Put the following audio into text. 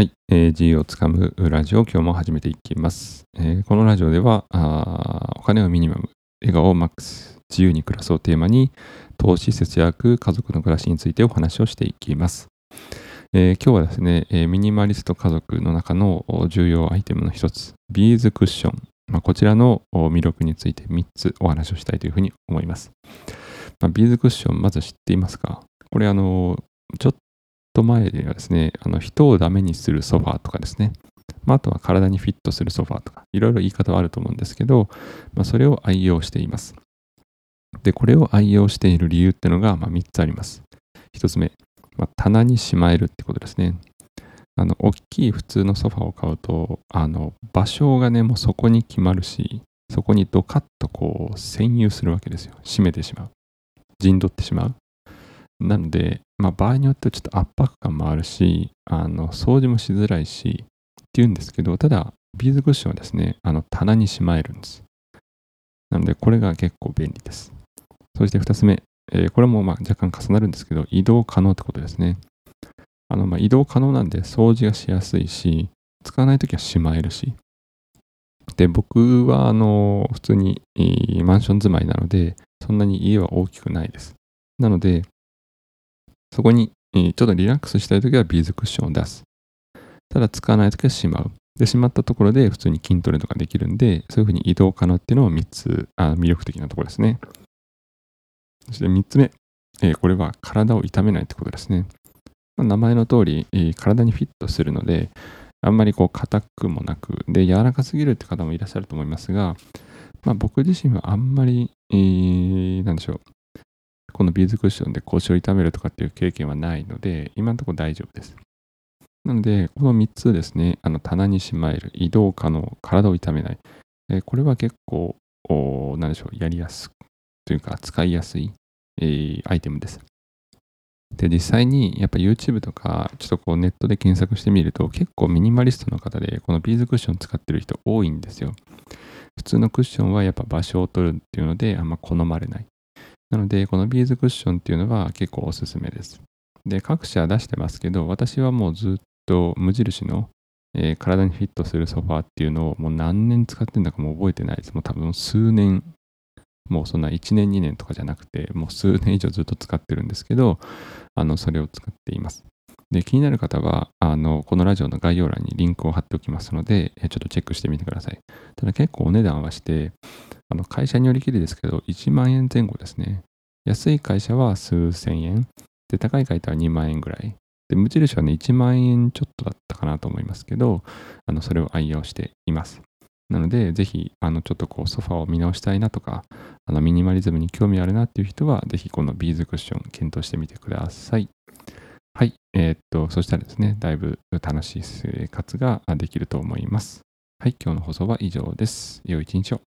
はい、えー、自由をつかむラジオ、今日も始めていきます。えー、このラジオではあ、お金をミニマム、笑顔をマックス、自由に暮らそうテーマに、投資、節約、家族の暮らしについてお話をしていきます。えー、今日はですね、えー、ミニマリスト家族の中の重要アイテムの一つ、ビーズクッション、まあ、こちらの魅力について3つお話をしたいというふうに思います。まあ、ビーズクッション、まず知っていますか？これ、あの、ちょっと前ではですね、あの人をダメにするソファーとかですね、まあ、あとは体にフィットするソファーとか、いろいろ言い方はあると思うんですけど、まあ、それを愛用しています。で、これを愛用している理由っていうのが、まあ、3つあります。1つ目、まあ、棚にしまえるってことですね。あの、大きい普通のソファーを買うと、あの、場所がね、もうそこに決まるし、そこにドカッとこう、占有するわけですよ。閉めてしまう。陣取ってしまう。なので、まあ、場合によってはちょっと圧迫感もあるし、あの掃除もしづらいしっていうんですけど、ただ、ビーズクッションはですね、あの棚にしまえるんです。なので、これが結構便利です。そして2つ目、えー、これもま若干重なるんですけど、移動可能ってことですね。あのま移動可能なんで掃除がしやすいし、使わないときはしまえるし。で、僕はあの普通にマンション住まいなので、そんなに家は大きくないです。なので、そこに、ちょっとリラックスしたいときはビーズクッションを出す。ただ使わないときはしまう。で、しまったところで普通に筋トレとかできるんで、そういうふうに移動可能っていうのを3つ、あ魅力的なところですね。そして3つ目、えー、これは体を痛めないってことですね。まあ、名前の通り、えー、体にフィットするので、あんまりこう硬くもなく、で、柔らかすぎるって方もいらっしゃると思いますが、まあ、僕自身はあんまり、えー、なんでしょう、このビーズクッションで腰を痛めるとかっていう経験はないので、今のところ大丈夫です。なので、この3つですね、あの棚にしまえる、移動可能、体を痛めない。えこれは結構、何でしょう、やりやすくというか、使いやすい、えー、アイテムです。で、実際にやっぱ YouTube とか、ちょっとこうネットで検索してみると、結構ミニマリストの方で、このビーズクッション使ってる人多いんですよ。普通のクッションはやっぱ場所を取るっていうので、あんま好まれない。なので、このビーズクッションっていうのは結構おすすめです。で、各社出してますけど、私はもうずっと無印の、えー、体にフィットするソファーっていうのをもう何年使ってんだかもう覚えてないです。もう多分数年、もうそんな1年2年とかじゃなくて、もう数年以上ずっと使ってるんですけど、あの、それを使っています。で、気になる方は、あの、このラジオの概要欄にリンクを貼っておきますので、ちょっとチェックしてみてください。ただ結構お値段はして、あの会社によりきりですけど、1万円前後ですね。安い会社は数千円。で、高い会社は2万円ぐらい。で、無印はね、1万円ちょっとだったかなと思いますけど、あの、それを愛用しています。なので、ぜひ、あの、ちょっとこう、ソファーを見直したいなとか、あの、ミニマリズムに興味あるなっていう人は、ぜひこのビーズクッション検討してみてください。はい。えー、っと、そしたらですね、だいぶ楽しい生活ができると思います。はい。今日の放送は以上です。良い一日を。